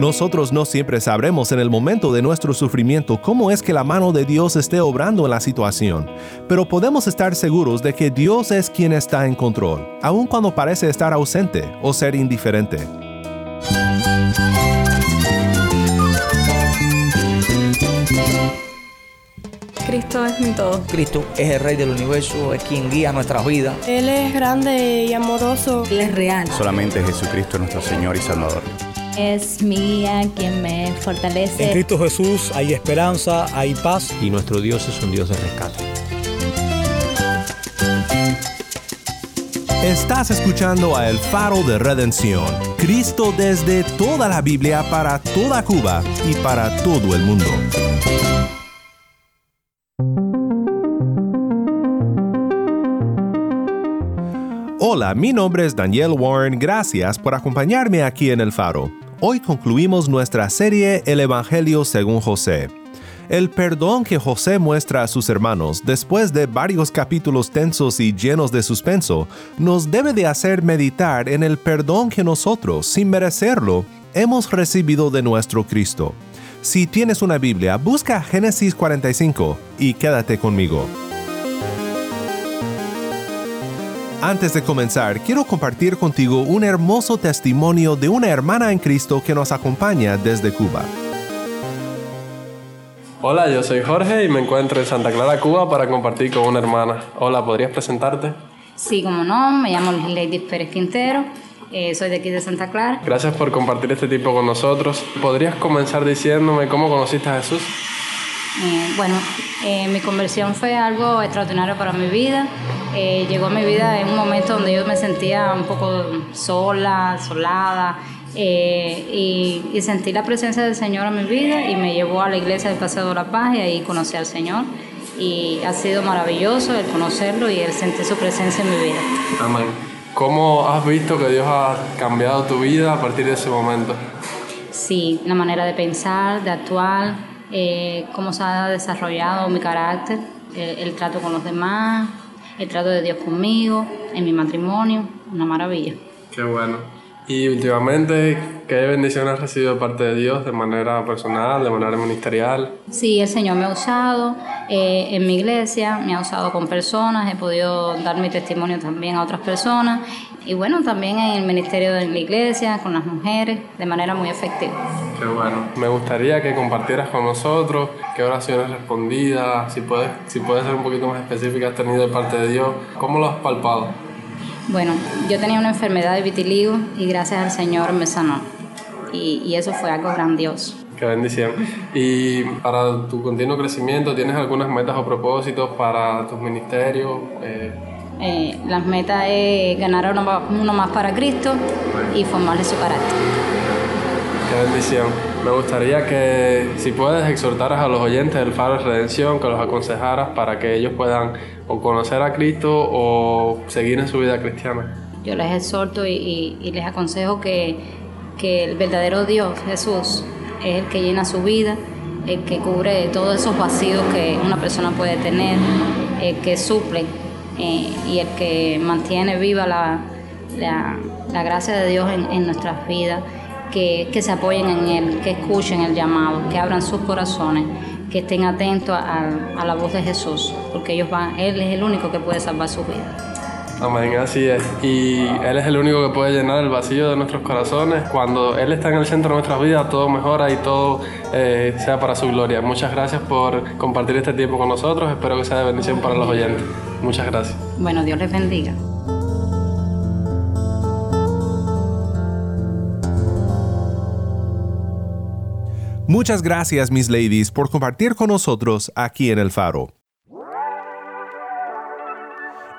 Nosotros no siempre sabremos en el momento de nuestro sufrimiento cómo es que la mano de Dios esté obrando en la situación, pero podemos estar seguros de que Dios es quien está en control, aun cuando parece estar ausente o ser indiferente. Cristo es mi todo. Cristo es el Rey del universo, es quien guía nuestras vidas. Él es grande y amoroso. Él es real. Solamente Jesucristo es nuestro Señor y Salvador. Es mía quien me fortalece. En Cristo Jesús hay esperanza, hay paz. Y nuestro Dios es un Dios de rescate. Estás escuchando a El Faro de Redención, Cristo desde toda la Biblia para toda Cuba y para todo el mundo. Hola, mi nombre es Daniel Warren, gracias por acompañarme aquí en El Faro. Hoy concluimos nuestra serie El Evangelio según José. El perdón que José muestra a sus hermanos después de varios capítulos tensos y llenos de suspenso nos debe de hacer meditar en el perdón que nosotros, sin merecerlo, hemos recibido de nuestro Cristo. Si tienes una Biblia, busca Génesis 45 y quédate conmigo. Antes de comenzar, quiero compartir contigo un hermoso testimonio de una hermana en Cristo que nos acompaña desde Cuba. Hola, yo soy Jorge y me encuentro en Santa Clara, Cuba para compartir con una hermana. Hola, ¿podrías presentarte? Sí, como no, me llamo Lady Pérez Quintero, eh, soy de aquí de Santa Clara. Gracias por compartir este tiempo con nosotros. ¿Podrías comenzar diciéndome cómo conociste a Jesús? Eh, bueno, eh, mi conversión fue algo extraordinario para mi vida. Eh, llegó a mi vida en un momento donde yo me sentía un poco sola, solada, y, y, sentí la presencia del Señor en mi vida y me llevó a la iglesia del Paseo de la Paz y ahí conocí al Señor. Y ha sido maravilloso el conocerlo y el sentir su presencia en mi vida. Amén. ¿Cómo has visto que Dios ha cambiado tu vida a partir de ese momento? Sí, la manera de pensar, de actuar, eh, cómo se ha desarrollado mi carácter, eh, el trato con los demás, el trato de Dios conmigo, en mi matrimonio, una maravilla. Qué bueno. Y últimamente, ¿qué bendiciones has recibido de parte de Dios de manera personal, de manera ministerial? Sí, el Señor me ha usado eh, en mi iglesia, me ha usado con personas, he podido dar mi testimonio también a otras personas y bueno, también en el ministerio de la iglesia, con las mujeres, de manera muy efectiva. Qué bueno. Me gustaría que compartieras con nosotros qué oraciones respondidas, si puedes, si puedes ser un poquito más específica, has tenido de parte de Dios, ¿cómo lo has palpado? Bueno, yo tenía una enfermedad de vitiligo y gracias al Señor me sanó. Y, y eso fue algo grandioso. Qué bendición. Y para tu continuo crecimiento, ¿tienes algunas metas o propósitos para tus ministerios? Eh, eh, las metas es ganar uno, uno más para Cristo y formarle su carácter. Qué bendición. Me gustaría que, si puedes, exhortaras a los oyentes del Faro de Redención, que los aconsejaras para que ellos puedan o conocer a Cristo o seguir en su vida cristiana. Yo les exhorto y, les aconsejo que, que el verdadero Dios, Jesús, es el que llena su vida, el que cubre todos esos vacíos que una persona puede tener, el que suple eh, y el que mantiene viva la, la, la gracia de Dios en, en nuestras vidas que, que, se apoyen en Él, que escuchen el llamado, que abran sus corazones, que estén atentos a, a, la voz de Jesús, porque ellos van, Él es el único que puede salvar su vida. Amén, así es. Y Él es el único que puede llenar el vacío de nuestros corazones. Cuando Él está en el centro de nuestras vidas, todo mejora y todo eh, sea para su gloria. Muchas gracias por compartir este tiempo con nosotros. Espero que sea de bendición para los oyentes. Muchas gracias. Bueno, Dios les bendiga. Muchas gracias, mis ladies, por compartir con nosotros aquí en El Faro.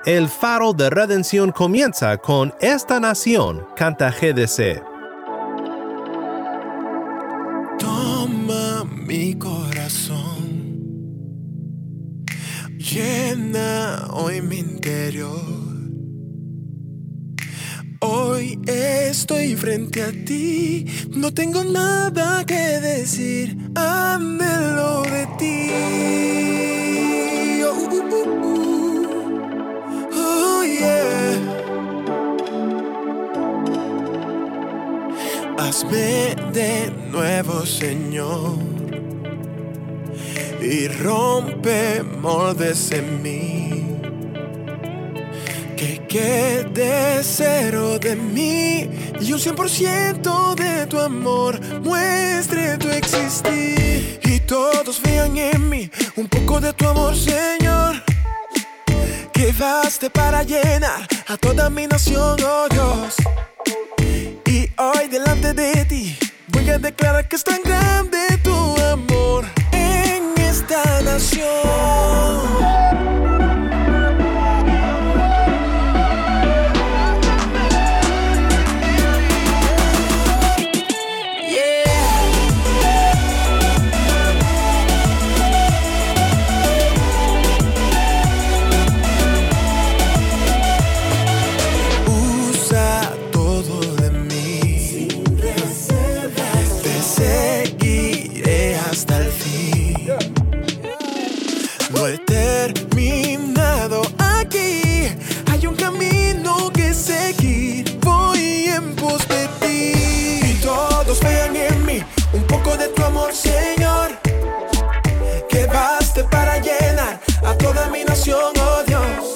El Faro de Redención comienza con Esta Nación, canta GDC. Toma mi corazón, llena hoy mi interior. Estoy frente a ti, no tengo nada que decir, anhelo de ti. Oh, uh, uh, uh, yeah. Hazme de nuevo, Señor, y rompe moldes en mí. Que quede cero de mí y un 100% de tu amor muestre tu existir. Y todos vean en mí un poco de tu amor, Señor. Que baste para llenar a toda mi nación, oh Dios. Y hoy delante de ti voy a declarar que es tan grande Para llenar a toda mi nación, oh Dios.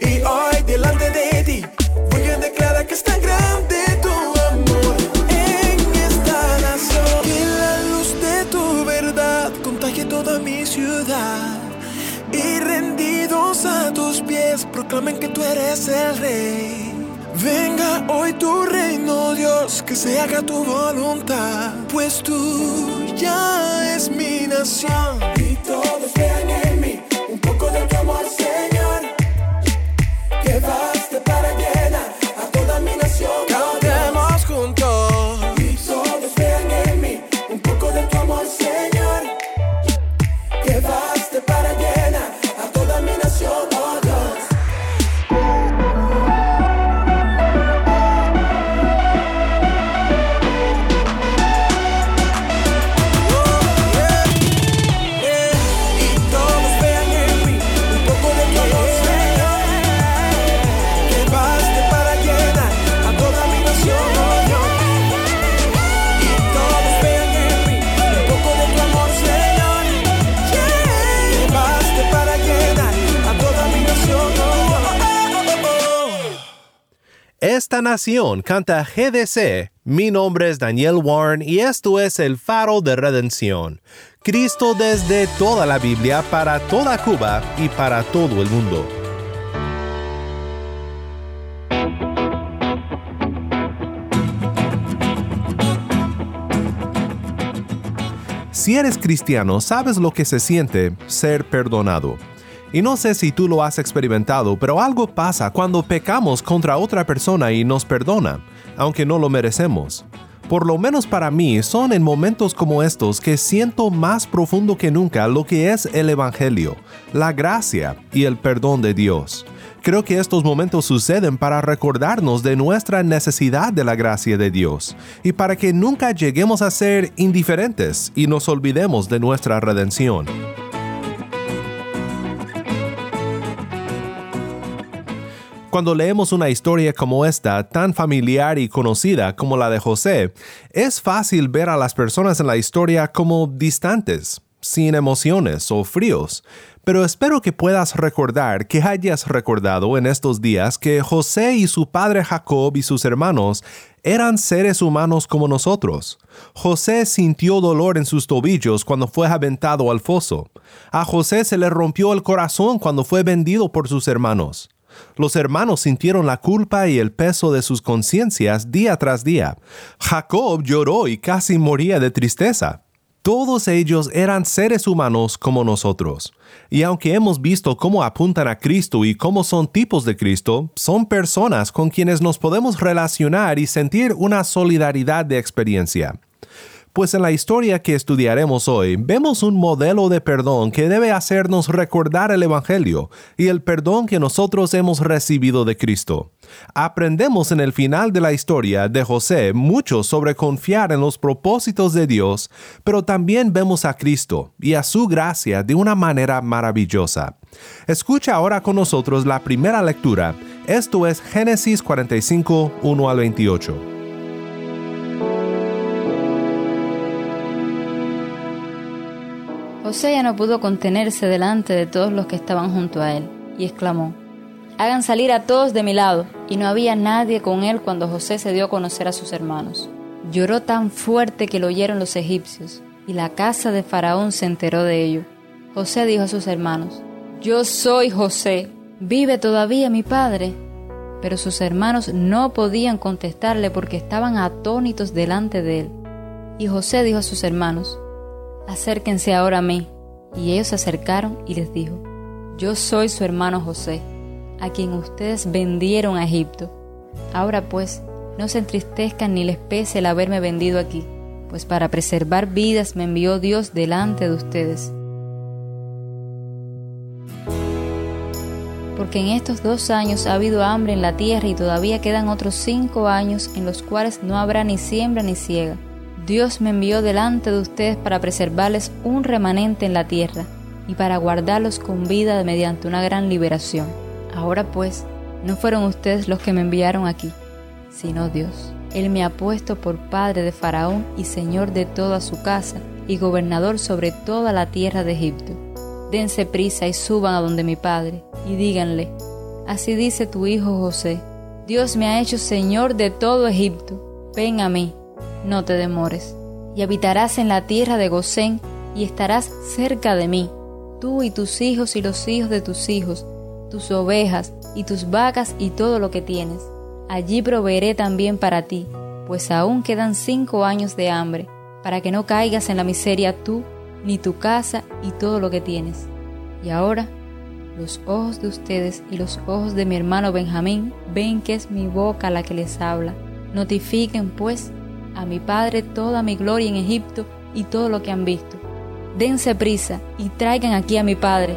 Y hoy delante de ti voy a declarar que es tan grande tu amor en esta nación. Que la luz de tu verdad contagie toda mi ciudad. Y rendidos a tus pies proclamen que tú eres el rey. Venga hoy tu reino, Dios, que se haga tu voluntad. Pues tú ya es mi nación. Y todos vean Esta nación canta GDC. Mi nombre es Daniel Warren y esto es el faro de redención. Cristo desde toda la Biblia para toda Cuba y para todo el mundo. Si eres cristiano, sabes lo que se siente ser perdonado. Y no sé si tú lo has experimentado, pero algo pasa cuando pecamos contra otra persona y nos perdona, aunque no lo merecemos. Por lo menos para mí son en momentos como estos que siento más profundo que nunca lo que es el Evangelio, la gracia y el perdón de Dios. Creo que estos momentos suceden para recordarnos de nuestra necesidad de la gracia de Dios y para que nunca lleguemos a ser indiferentes y nos olvidemos de nuestra redención. Cuando leemos una historia como esta, tan familiar y conocida como la de José, es fácil ver a las personas en la historia como distantes, sin emociones o fríos. Pero espero que puedas recordar, que hayas recordado en estos días que José y su padre Jacob y sus hermanos eran seres humanos como nosotros. José sintió dolor en sus tobillos cuando fue aventado al foso. A José se le rompió el corazón cuando fue vendido por sus hermanos. Los hermanos sintieron la culpa y el peso de sus conciencias día tras día. Jacob lloró y casi moría de tristeza. Todos ellos eran seres humanos como nosotros. Y aunque hemos visto cómo apuntan a Cristo y cómo son tipos de Cristo, son personas con quienes nos podemos relacionar y sentir una solidaridad de experiencia. Pues en la historia que estudiaremos hoy vemos un modelo de perdón que debe hacernos recordar el Evangelio y el perdón que nosotros hemos recibido de Cristo. Aprendemos en el final de la historia de José mucho sobre confiar en los propósitos de Dios, pero también vemos a Cristo y a su gracia de una manera maravillosa. Escucha ahora con nosotros la primera lectura. Esto es Génesis 45, 1 al 28. José ya no pudo contenerse delante de todos los que estaban junto a él, y exclamó, Hagan salir a todos de mi lado. Y no había nadie con él cuando José se dio a conocer a sus hermanos. Lloró tan fuerte que lo oyeron los egipcios, y la casa de Faraón se enteró de ello. José dijo a sus hermanos, Yo soy José, ¿vive todavía mi padre? Pero sus hermanos no podían contestarle porque estaban atónitos delante de él. Y José dijo a sus hermanos, acérquense ahora a mí. Y ellos se acercaron y les dijo, yo soy su hermano José, a quien ustedes vendieron a Egipto. Ahora pues, no se entristezcan ni les pese el haberme vendido aquí, pues para preservar vidas me envió Dios delante de ustedes. Porque en estos dos años ha habido hambre en la tierra y todavía quedan otros cinco años en los cuales no habrá ni siembra ni ciega Dios me envió delante de ustedes para preservarles un remanente en la tierra y para guardarlos con vida mediante una gran liberación. Ahora pues, no fueron ustedes los que me enviaron aquí, sino Dios. Él me ha puesto por padre de Faraón y señor de toda su casa y gobernador sobre toda la tierra de Egipto. Dense prisa y suban a donde mi padre y díganle, así dice tu hijo José, Dios me ha hecho señor de todo Egipto, ven a mí no te demores, y habitarás en la tierra de Gosén, y estarás cerca de mí, tú y tus hijos y los hijos de tus hijos, tus ovejas y tus vacas y todo lo que tienes. Allí proveeré también para ti, pues aún quedan cinco años de hambre, para que no caigas en la miseria tú, ni tu casa y todo lo que tienes. Y ahora, los ojos de ustedes y los ojos de mi hermano Benjamín ven que es mi boca la que les habla. Notifiquen, pues, a mi padre toda mi gloria en Egipto y todo lo que han visto. Dense prisa y traigan aquí a mi padre.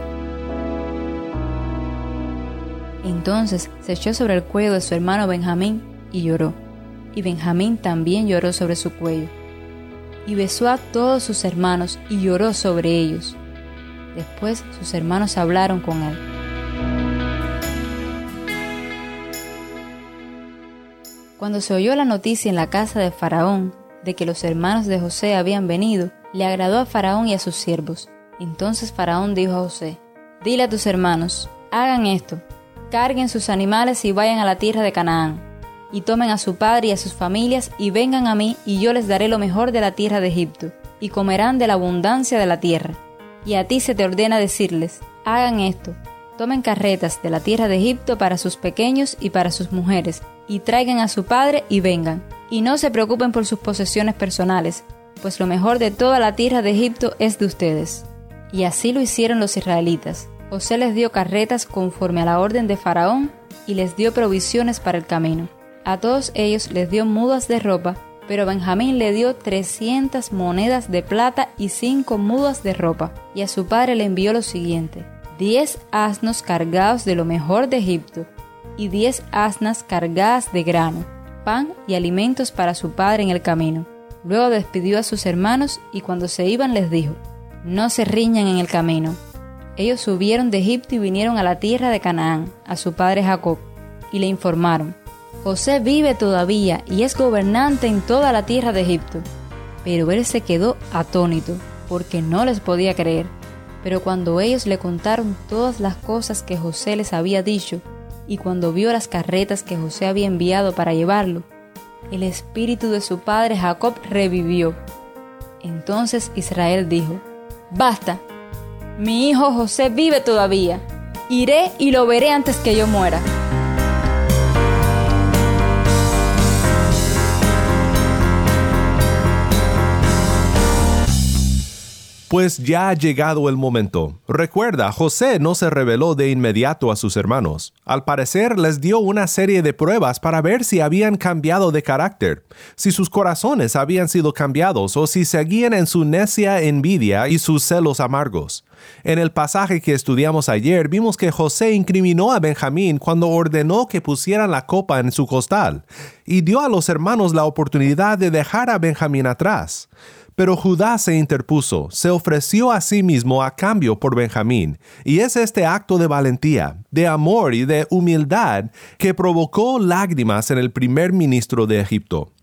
Entonces se echó sobre el cuello de su hermano Benjamín y lloró. Y Benjamín también lloró sobre su cuello. Y besó a todos sus hermanos y lloró sobre ellos. Después sus hermanos hablaron con él. Cuando se oyó la noticia en la casa de Faraón de que los hermanos de José habían venido, le agradó a Faraón y a sus siervos. Entonces Faraón dijo a José, Dile a tus hermanos, hagan esto, carguen sus animales y vayan a la tierra de Canaán, y tomen a su padre y a sus familias y vengan a mí y yo les daré lo mejor de la tierra de Egipto, y comerán de la abundancia de la tierra. Y a ti se te ordena decirles, hagan esto, tomen carretas de la tierra de Egipto para sus pequeños y para sus mujeres, y traigan a su padre y vengan. Y no se preocupen por sus posesiones personales, pues lo mejor de toda la tierra de Egipto es de ustedes. Y así lo hicieron los israelitas. José les dio carretas conforme a la orden de Faraón y les dio provisiones para el camino. A todos ellos les dio mudas de ropa, pero Benjamín le dio trescientas monedas de plata y cinco mudas de ropa. Y a su padre le envió lo siguiente, diez asnos cargados de lo mejor de Egipto, y diez asnas cargadas de grano, pan y alimentos para su padre en el camino. Luego despidió a sus hermanos y cuando se iban les dijo, No se riñan en el camino. Ellos subieron de Egipto y vinieron a la tierra de Canaán, a su padre Jacob, y le informaron, José vive todavía y es gobernante en toda la tierra de Egipto. Pero él se quedó atónito, porque no les podía creer. Pero cuando ellos le contaron todas las cosas que José les había dicho, y cuando vio las carretas que José había enviado para llevarlo, el espíritu de su padre Jacob revivió. Entonces Israel dijo, Basta, mi hijo José vive todavía, iré y lo veré antes que yo muera. Pues ya ha llegado el momento. Recuerda, José no se reveló de inmediato a sus hermanos. Al parecer les dio una serie de pruebas para ver si habían cambiado de carácter, si sus corazones habían sido cambiados o si seguían en su necia envidia y sus celos amargos. En el pasaje que estudiamos ayer vimos que José incriminó a Benjamín cuando ordenó que pusieran la copa en su costal y dio a los hermanos la oportunidad de dejar a Benjamín atrás. Pero Judá se interpuso, se ofreció a sí mismo a cambio por Benjamín, y es este acto de valentía, de amor y de humildad que provocó lágrimas en el primer ministro de Egipto.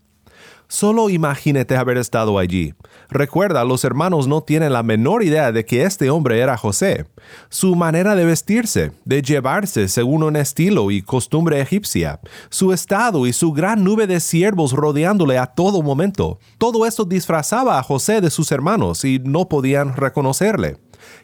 Solo imagínate haber estado allí. Recuerda, los hermanos no tienen la menor idea de que este hombre era José. Su manera de vestirse, de llevarse según un estilo y costumbre egipcia, su estado y su gran nube de siervos rodeándole a todo momento, todo esto disfrazaba a José de sus hermanos y no podían reconocerle.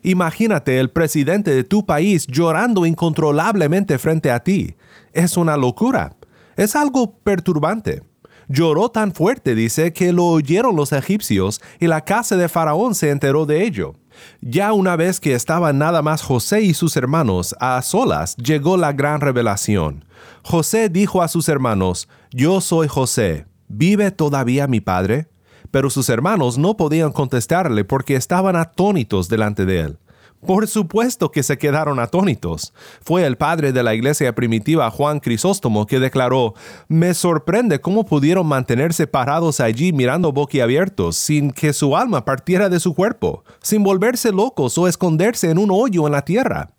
Imagínate el presidente de tu país llorando incontrolablemente frente a ti. Es una locura. Es algo perturbante. Lloró tan fuerte, dice, que lo oyeron los egipcios y la casa de Faraón se enteró de ello. Ya una vez que estaban nada más José y sus hermanos a solas, llegó la gran revelación. José dijo a sus hermanos, Yo soy José, ¿vive todavía mi padre? Pero sus hermanos no podían contestarle porque estaban atónitos delante de él. Por supuesto que se quedaron atónitos. Fue el padre de la iglesia primitiva Juan Crisóstomo que declaró, me sorprende cómo pudieron mantenerse parados allí mirando boquiabiertos sin que su alma partiera de su cuerpo, sin volverse locos o esconderse en un hoyo en la tierra.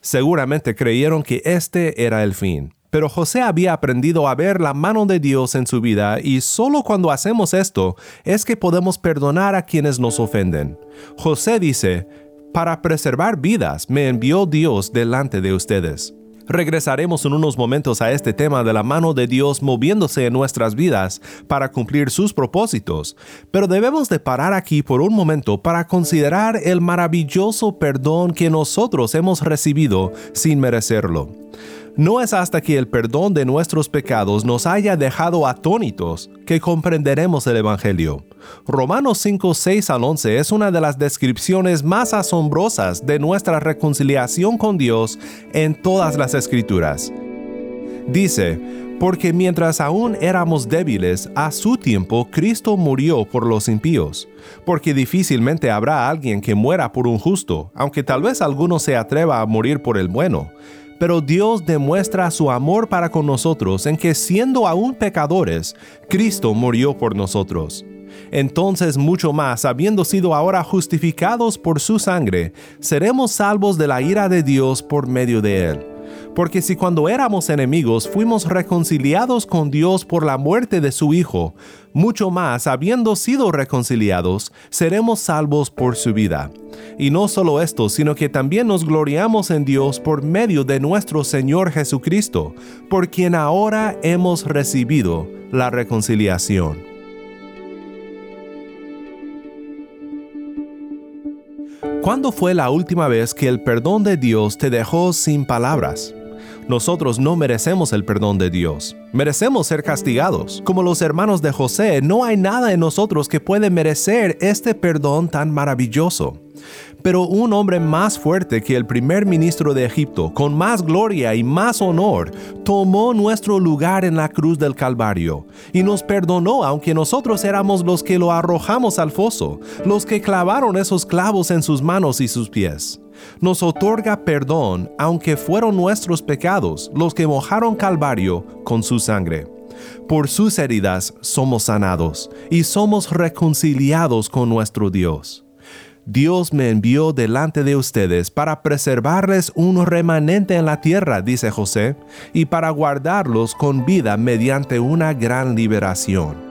Seguramente creyeron que este era el fin. Pero José había aprendido a ver la mano de Dios en su vida y solo cuando hacemos esto es que podemos perdonar a quienes nos ofenden. José dice, para preservar vidas me envió Dios delante de ustedes. Regresaremos en unos momentos a este tema de la mano de Dios moviéndose en nuestras vidas para cumplir sus propósitos, pero debemos de parar aquí por un momento para considerar el maravilloso perdón que nosotros hemos recibido sin merecerlo. No es hasta que el perdón de nuestros pecados nos haya dejado atónitos que comprenderemos el Evangelio. Romanos 5, 6 al 11 es una de las descripciones más asombrosas de nuestra reconciliación con Dios en todas las escrituras. Dice, porque mientras aún éramos débiles, a su tiempo Cristo murió por los impíos, porque difícilmente habrá alguien que muera por un justo, aunque tal vez alguno se atreva a morir por el bueno pero Dios demuestra su amor para con nosotros en que siendo aún pecadores, Cristo murió por nosotros. Entonces mucho más, habiendo sido ahora justificados por su sangre, seremos salvos de la ira de Dios por medio de él. Porque si cuando éramos enemigos fuimos reconciliados con Dios por la muerte de su Hijo, mucho más, habiendo sido reconciliados, seremos salvos por su vida. Y no solo esto, sino que también nos gloriamos en Dios por medio de nuestro Señor Jesucristo, por quien ahora hemos recibido la reconciliación. ¿Cuándo fue la última vez que el perdón de Dios te dejó sin palabras? Nosotros no merecemos el perdón de Dios. Merecemos ser castigados. Como los hermanos de José, no hay nada en nosotros que puede merecer este perdón tan maravilloso. Pero un hombre más fuerte que el primer ministro de Egipto, con más gloria y más honor, tomó nuestro lugar en la cruz del Calvario y nos perdonó aunque nosotros éramos los que lo arrojamos al foso, los que clavaron esos clavos en sus manos y sus pies. Nos otorga perdón aunque fueron nuestros pecados los que mojaron Calvario con su sangre. Por sus heridas somos sanados y somos reconciliados con nuestro Dios. Dios me envió delante de ustedes para preservarles un remanente en la tierra, dice José, y para guardarlos con vida mediante una gran liberación.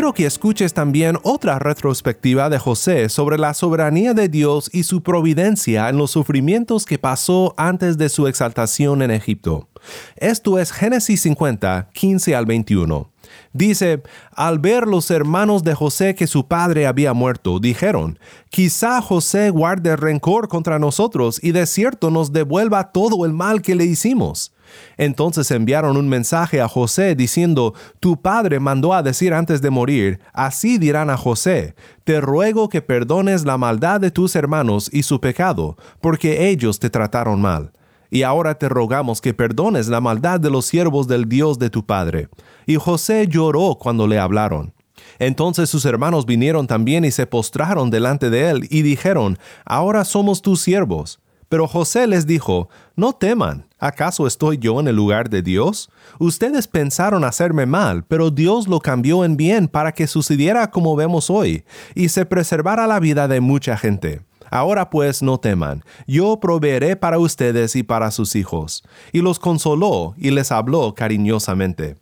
Quiero que escuches también otra retrospectiva de José sobre la soberanía de Dios y su providencia en los sufrimientos que pasó antes de su exaltación en Egipto. Esto es Génesis 50, 15 al 21. Dice, al ver los hermanos de José que su padre había muerto, dijeron, quizá José guarde rencor contra nosotros y de cierto nos devuelva todo el mal que le hicimos. Entonces enviaron un mensaje a José diciendo, Tu padre mandó a decir antes de morir, así dirán a José, Te ruego que perdones la maldad de tus hermanos y su pecado, porque ellos te trataron mal. Y ahora te rogamos que perdones la maldad de los siervos del Dios de tu padre. Y José lloró cuando le hablaron. Entonces sus hermanos vinieron también y se postraron delante de él y dijeron, Ahora somos tus siervos. Pero José les dijo, No teman ¿Acaso estoy yo en el lugar de Dios? Ustedes pensaron hacerme mal, pero Dios lo cambió en bien para que sucediera como vemos hoy, y se preservara la vida de mucha gente. Ahora pues no teman, yo proveeré para ustedes y para sus hijos. Y los consoló y les habló cariñosamente.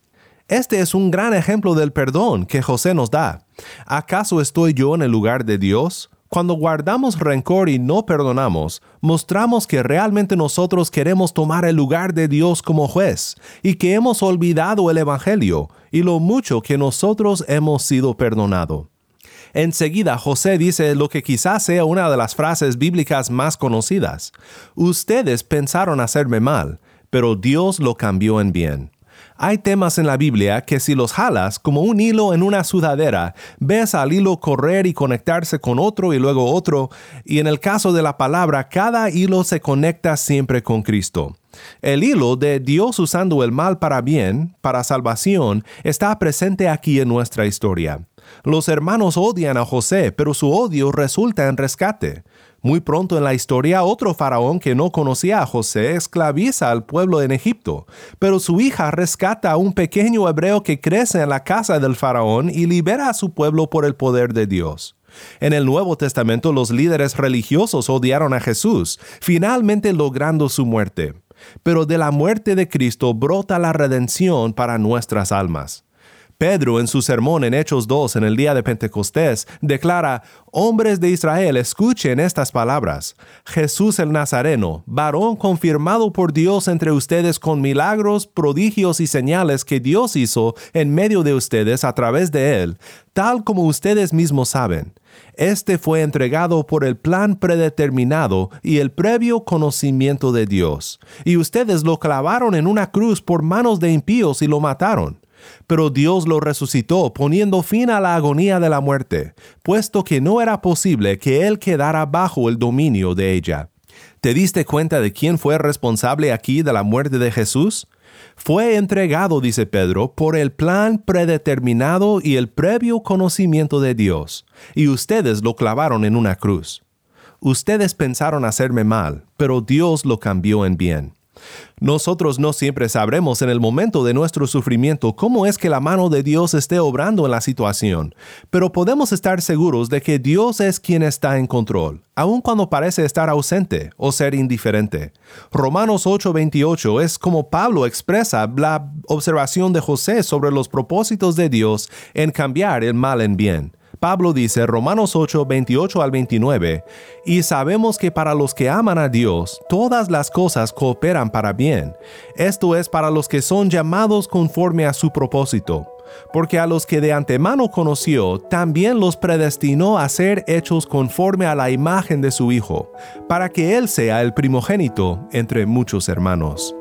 Este es un gran ejemplo del perdón que José nos da. ¿Acaso estoy yo en el lugar de Dios? Cuando guardamos rencor y no perdonamos, mostramos que realmente nosotros queremos tomar el lugar de Dios como juez y que hemos olvidado el Evangelio y lo mucho que nosotros hemos sido perdonado. Enseguida José dice lo que quizás sea una de las frases bíblicas más conocidas. Ustedes pensaron hacerme mal, pero Dios lo cambió en bien. Hay temas en la Biblia que si los jalas como un hilo en una sudadera, ves al hilo correr y conectarse con otro y luego otro, y en el caso de la palabra, cada hilo se conecta siempre con Cristo. El hilo de Dios usando el mal para bien, para salvación, está presente aquí en nuestra historia. Los hermanos odian a José, pero su odio resulta en rescate. Muy pronto en la historia, otro faraón que no conocía a José esclaviza al pueblo en Egipto, pero su hija rescata a un pequeño hebreo que crece en la casa del faraón y libera a su pueblo por el poder de Dios. En el Nuevo Testamento los líderes religiosos odiaron a Jesús, finalmente logrando su muerte. Pero de la muerte de Cristo brota la redención para nuestras almas. Pedro en su sermón en Hechos 2 en el día de Pentecostés declara, Hombres de Israel, escuchen estas palabras. Jesús el Nazareno, varón confirmado por Dios entre ustedes con milagros, prodigios y señales que Dios hizo en medio de ustedes a través de él, tal como ustedes mismos saben. Este fue entregado por el plan predeterminado y el previo conocimiento de Dios. Y ustedes lo clavaron en una cruz por manos de impíos y lo mataron pero Dios lo resucitó poniendo fin a la agonía de la muerte, puesto que no era posible que él quedara bajo el dominio de ella. ¿Te diste cuenta de quién fue responsable aquí de la muerte de Jesús? Fue entregado, dice Pedro, por el plan predeterminado y el previo conocimiento de Dios, y ustedes lo clavaron en una cruz. Ustedes pensaron hacerme mal, pero Dios lo cambió en bien. Nosotros no siempre sabremos en el momento de nuestro sufrimiento cómo es que la mano de Dios esté obrando en la situación, pero podemos estar seguros de que Dios es quien está en control, aun cuando parece estar ausente o ser indiferente. Romanos 8:28 es como Pablo expresa la observación de José sobre los propósitos de Dios en cambiar el mal en bien. Pablo dice Romanos 8, 28 al 29, y sabemos que para los que aman a Dios, todas las cosas cooperan para bien. Esto es para los que son llamados conforme a su propósito. Porque a los que de antemano conoció, también los predestinó a ser hechos conforme a la imagen de su Hijo, para que Él sea el primogénito entre muchos hermanos.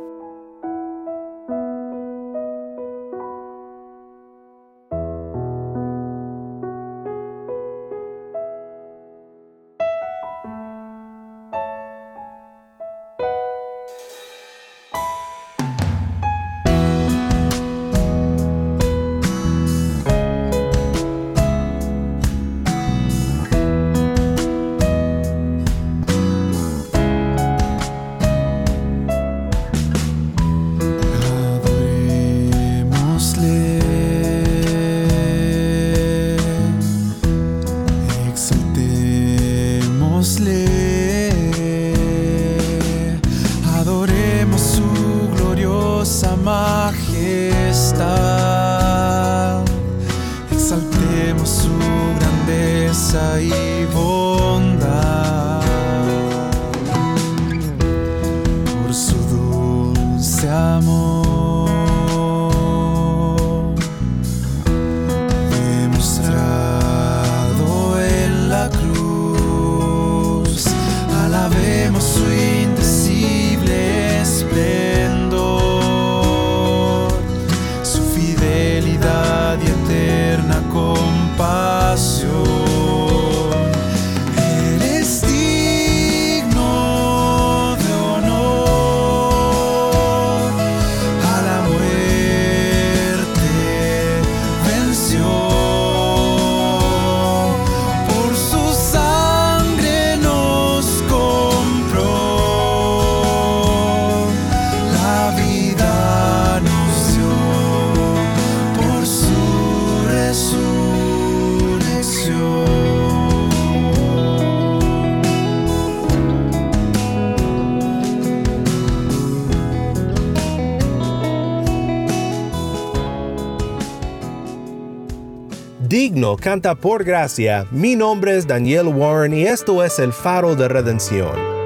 Canta por gracia. Mi nombre es Daniel Warren y esto es el faro de redención.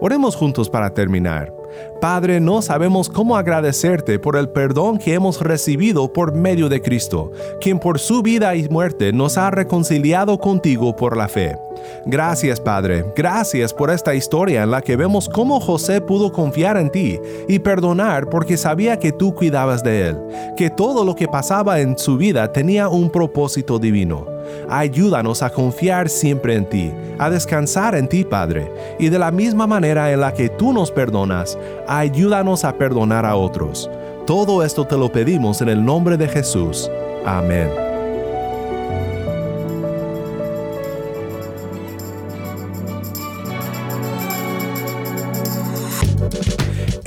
Oremos juntos para terminar. Padre, no sabemos cómo agradecerte por el perdón que hemos recibido por medio de Cristo, quien por su vida y muerte nos ha reconciliado contigo por la fe. Gracias Padre, gracias por esta historia en la que vemos cómo José pudo confiar en ti y perdonar porque sabía que tú cuidabas de él, que todo lo que pasaba en su vida tenía un propósito divino. Ayúdanos a confiar siempre en ti, a descansar en ti Padre, y de la misma manera en la que tú nos perdonas, ayúdanos a perdonar a otros. Todo esto te lo pedimos en el nombre de Jesús. Amén.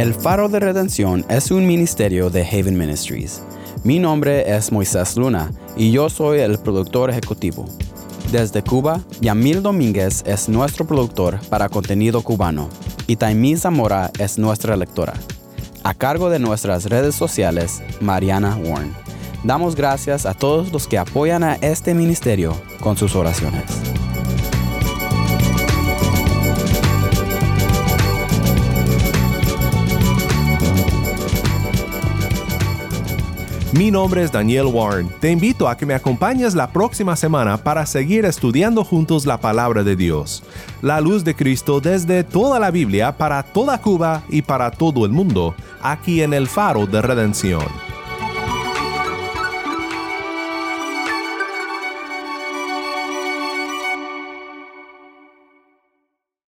El Faro de Redención es un ministerio de Haven Ministries. Mi nombre es Moisés Luna y yo soy el productor ejecutivo. Desde Cuba, Yamil Domínguez es nuestro productor para contenido cubano y Taimí Zamora es nuestra lectora. A cargo de nuestras redes sociales, Mariana Warren. Damos gracias a todos los que apoyan a este ministerio con sus oraciones. Mi nombre es Daniel Warren. Te invito a que me acompañes la próxima semana para seguir estudiando juntos la palabra de Dios. La luz de Cristo desde toda la Biblia para toda Cuba y para todo el mundo, aquí en el faro de redención.